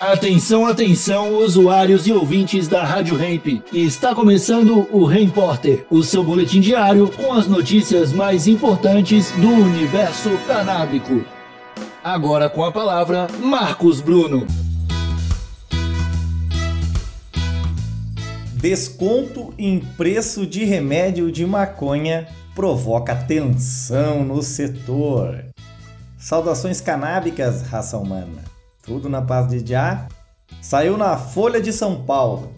Atenção, atenção, usuários e ouvintes da Rádio Hemp. Está começando o Repórter, o seu boletim diário com as notícias mais importantes do universo canábico. Agora com a palavra, Marcos Bruno. Desconto em preço de remédio de maconha provoca tensão no setor. Saudações canábicas, raça humana. Tudo na paz de já. Saiu na Folha de São Paulo.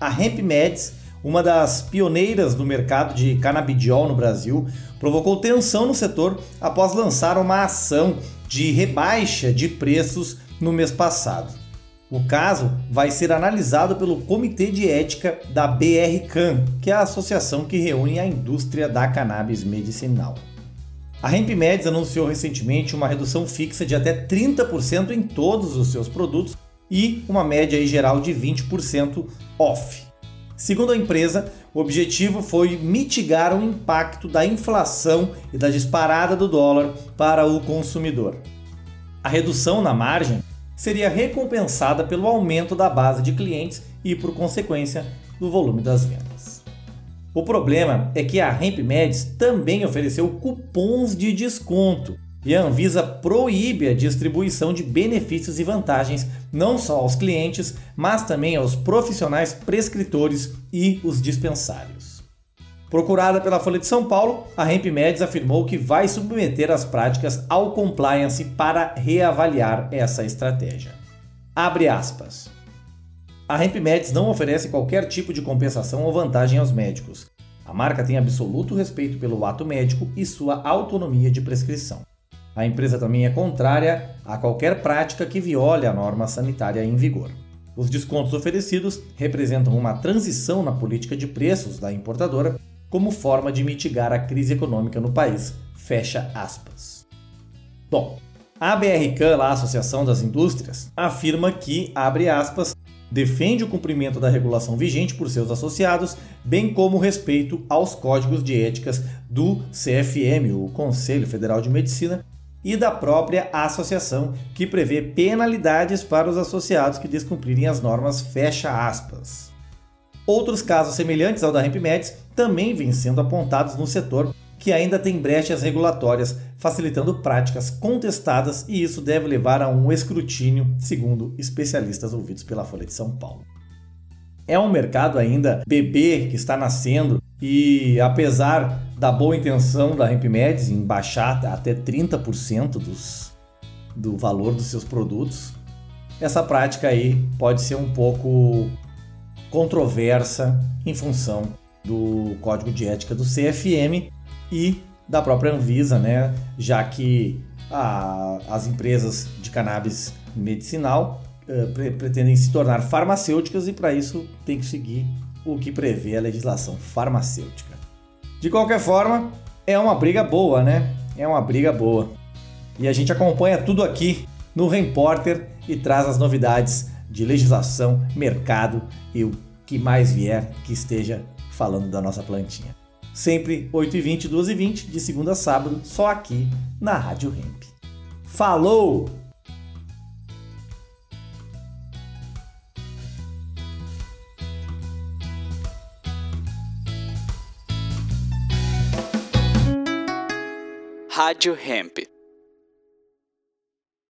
A Hemp Meds, uma das pioneiras do mercado de canabidiol no Brasil, provocou tensão no setor após lançar uma ação de rebaixa de preços no mês passado. O caso vai ser analisado pelo Comitê de Ética da BRCAN, que é a associação que reúne a indústria da cannabis medicinal. A HempMeds anunciou recentemente uma redução fixa de até 30% em todos os seus produtos e uma média geral de 20% off. Segundo a empresa, o objetivo foi mitigar o impacto da inflação e da disparada do dólar para o consumidor. A redução na margem seria recompensada pelo aumento da base de clientes e, por consequência, do volume das vendas. O problema é que a HempMeds também ofereceu cupons de desconto e a Anvisa proíbe a distribuição de benefícios e vantagens não só aos clientes, mas também aos profissionais prescritores e os dispensários. Procurada pela Folha de São Paulo, a HempMeds afirmou que vai submeter as práticas ao compliance para reavaliar essa estratégia. Abre aspas. A HempMeds não oferece qualquer tipo de compensação ou vantagem aos médicos. A marca tem absoluto respeito pelo ato médico e sua autonomia de prescrição. A empresa também é contrária a qualquer prática que viole a norma sanitária em vigor. Os descontos oferecidos representam uma transição na política de preços da importadora como forma de mitigar a crise econômica no país. Fecha aspas. Bom, a BRCAN, a Associação das Indústrias, afirma que, abre aspas, defende o cumprimento da regulação vigente por seus associados, bem como o respeito aos códigos de éticas do CFM, o Conselho Federal de Medicina, e da própria associação, que prevê penalidades para os associados que descumprirem as normas, fecha aspas. Outros casos semelhantes ao da HempMeds também vêm sendo apontados no setor, que ainda tem brechas regulatórias, facilitando práticas contestadas, e isso deve levar a um escrutínio, segundo especialistas ouvidos pela Folha de São Paulo. É um mercado ainda bebê que está nascendo e apesar da boa intenção da HempMeds em baixar até 30% dos, do valor dos seus produtos, essa prática aí pode ser um pouco controversa em função do código de ética do CFM e da própria Anvisa, né? Já que a, as empresas de cannabis medicinal uh, pre pretendem se tornar farmacêuticas e para isso tem que seguir o que prevê a legislação farmacêutica. De qualquer forma, é uma briga boa, né? É uma briga boa. E a gente acompanha tudo aqui no Repórter e traz as novidades de legislação, mercado e o que mais vier que esteja falando da nossa plantinha. Sempre 8h20, 12h20, de segunda a sábado, só aqui na Rádio Hemp. Falou! Rádio Hemp.